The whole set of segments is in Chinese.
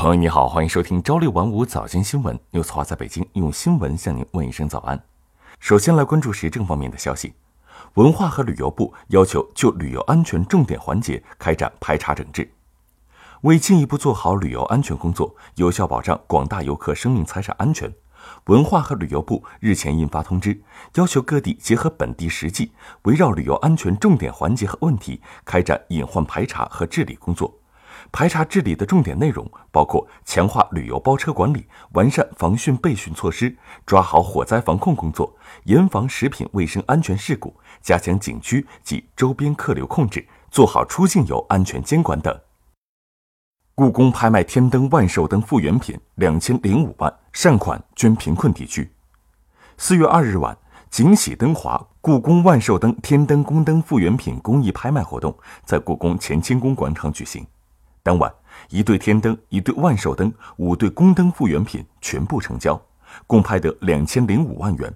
朋友你好，欢迎收听朝六晚五早间新闻。牛词华在北京用新闻向您问一声早安。首先来关注时政方面的消息，文化和旅游部要求就旅游安全重点环节开展排查整治，为进一步做好旅游安全工作，有效保障广大游客生命财产安全。文化和旅游部日前印发通知，要求各地结合本地实际，围绕旅游安全重点环节和问题，开展隐患排查和治理工作。排查治理的重点内容包括强化旅游包车管理，完善防汛备汛措施，抓好火灾防控工作，严防食品卫生安全事故，加强景区及周边客流控制，做好出境游安全监管等。故宫拍卖天灯、万寿灯复原品两千零五万，善款捐贫困地区。四月二日晚，锦喜灯华故宫万寿灯天灯、宫灯复原品公益拍卖活动在故宫乾清宫广场举行。当晚，一对天灯、一对万寿灯、五对宫灯复原品全部成交，共拍得两千零五万元。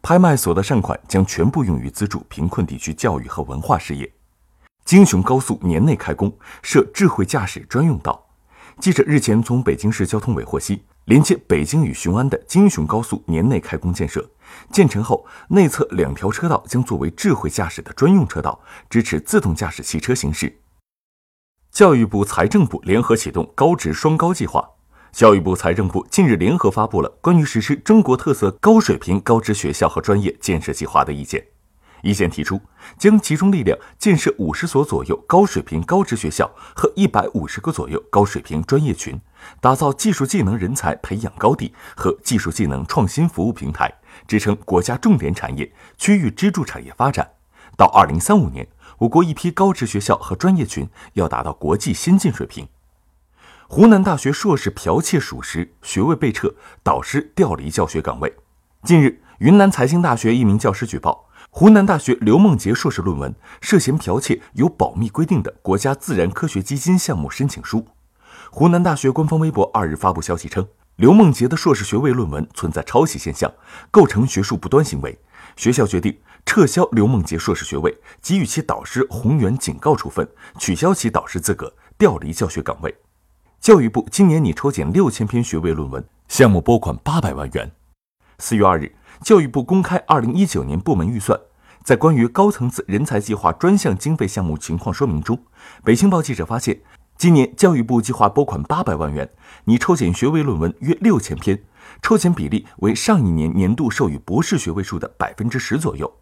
拍卖所得善款将全部用于资助贫困地区教育和文化事业。京雄高速年内开工，设智慧驾驶专用道。记者日前从北京市交通委获悉，连接北京与雄安的京雄高速年内开工建设，建成后内侧两条车道将作为智慧驾驶的专用车道，支持自动驾驶汽车行驶。教育部、财政部联合启动高职双高计划。教育部、财政部近日联合发布了关于实施中国特色高水平高职学校和专业建设计划的意见。意见提出，将集中力量建设五十所左右高水平高职学校和一百五十个左右高水平专业群，打造技术技能人才培养高地和技术技能创新服务平台，支撑国家重点产业、区域支柱产业发展。到二零三五年。我国一批高职学校和专业群要达到国际先进水平。湖南大学硕士剽窃属实，学位被撤，导师调离教学岗位。近日，云南财经大学一名教师举报，湖南大学刘梦洁硕士论文涉嫌剽窃有保密规定的国家自然科学基金项目申请书。湖南大学官方微博二日发布消息称，刘梦洁的硕士学位论文存在抄袭现象，构成学术不端行为。学校决定。撤销刘梦洁硕士学位，给予其导师洪源警告处分，取消其导师资格，调离教学岗位。教育部今年拟抽检六千篇学位论文，项目拨款八百万元。四月二日，教育部公开二零一九年部门预算，在关于高层次人才计划专项经费项目情况说明中，北青报记者发现，今年教育部计划拨款八百万元，拟抽检学位论文约六千篇，抽检比例为上一年年度授予博士学位数的百分之十左右。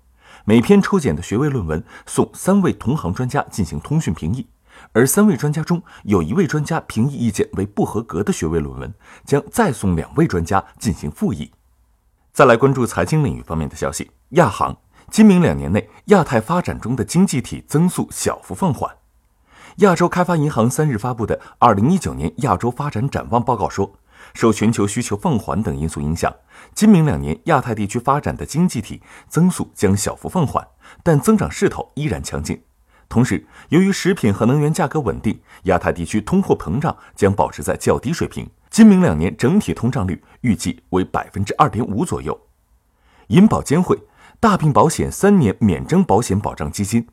每篇抽检的学位论文送三位同行专家进行通讯评议，而三位专家中有一位专家评议意见为不合格的学位论文，将再送两位专家进行复议。再来关注财经领域方面的消息，亚行今明两年内亚太发展中的经济体增速小幅放缓。亚洲开发银行三日发布的《二零一九年亚洲发展展望报告》说。受全球需求放缓等因素影响，今明两年亚太地区发展的经济体增速将小幅放缓，但增长势头依然强劲。同时，由于食品和能源价格稳定，亚太地区通货膨胀将保持在较低水平。今明两年整体通胀率预计为百分之二点五左右。银保监会大病保险三年免征保险保障基金，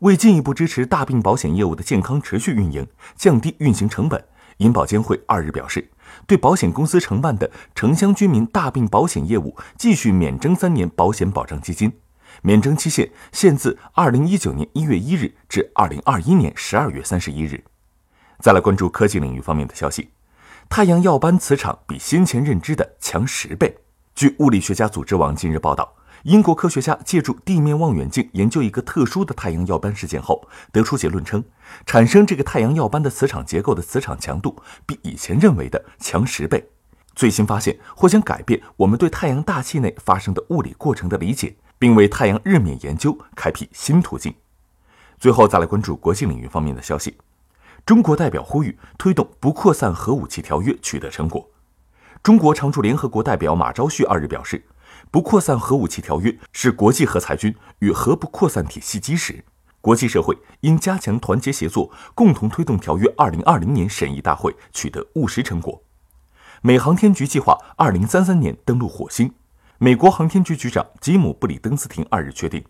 为进一步支持大病保险业务的健康持续运营，降低运行成本，银保监会二日表示。对保险公司承办的城乡居民大病保险业务，继续免征三年保险保障基金，免征期限限自二零一九年一月一日至二零二一年十二月三十一日。再来关注科技领域方面的消息，太阳耀斑磁场比先前认知的强十倍。据物理学家组织网近日报道。英国科学家借助地面望远镜研究一个特殊的太阳耀斑事件后，得出结论称，产生这个太阳耀斑的磁场结构的磁场强度比以前认为的强十倍。最新发现或将改变我们对太阳大气内发生的物理过程的理解，并为太阳日冕研究开辟新途径。最后，再来关注国际领域方面的消息。中国代表呼吁推动不扩散核武器条约取得成果。中国常驻联合国代表马朝旭二日表示。不扩散核武器条约是国际核裁军与核不扩散体系基石，国际社会应加强团结协作，共同推动条约二零二零年审议大会取得务实成果。美航天局计划二零三三年登陆火星，美国航天局局长吉姆·布里登斯廷二日确定，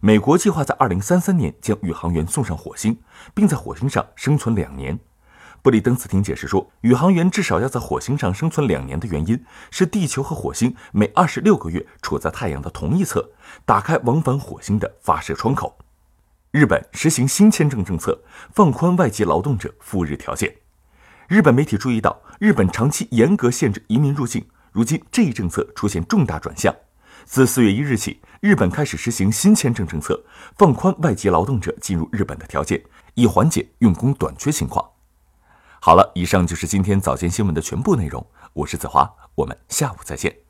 美国计划在二零三三年将宇航员送上火星，并在火星上生存两年。布里登斯汀解释说，宇航员至少要在火星上生存两年的原因是地球和火星每二十六个月处在太阳的同一侧，打开往返火星的发射窗口。日本实行新签证政策，放宽外籍劳动者赴日条件。日本媒体注意到，日本长期严格限制移民入境，如今这一政策出现重大转向。自四月一日起，日本开始实行新签证政策，放宽外籍劳动者进入日本的条件，以缓解用工短缺情况。好了，以上就是今天早间新闻的全部内容。我是子华，我们下午再见。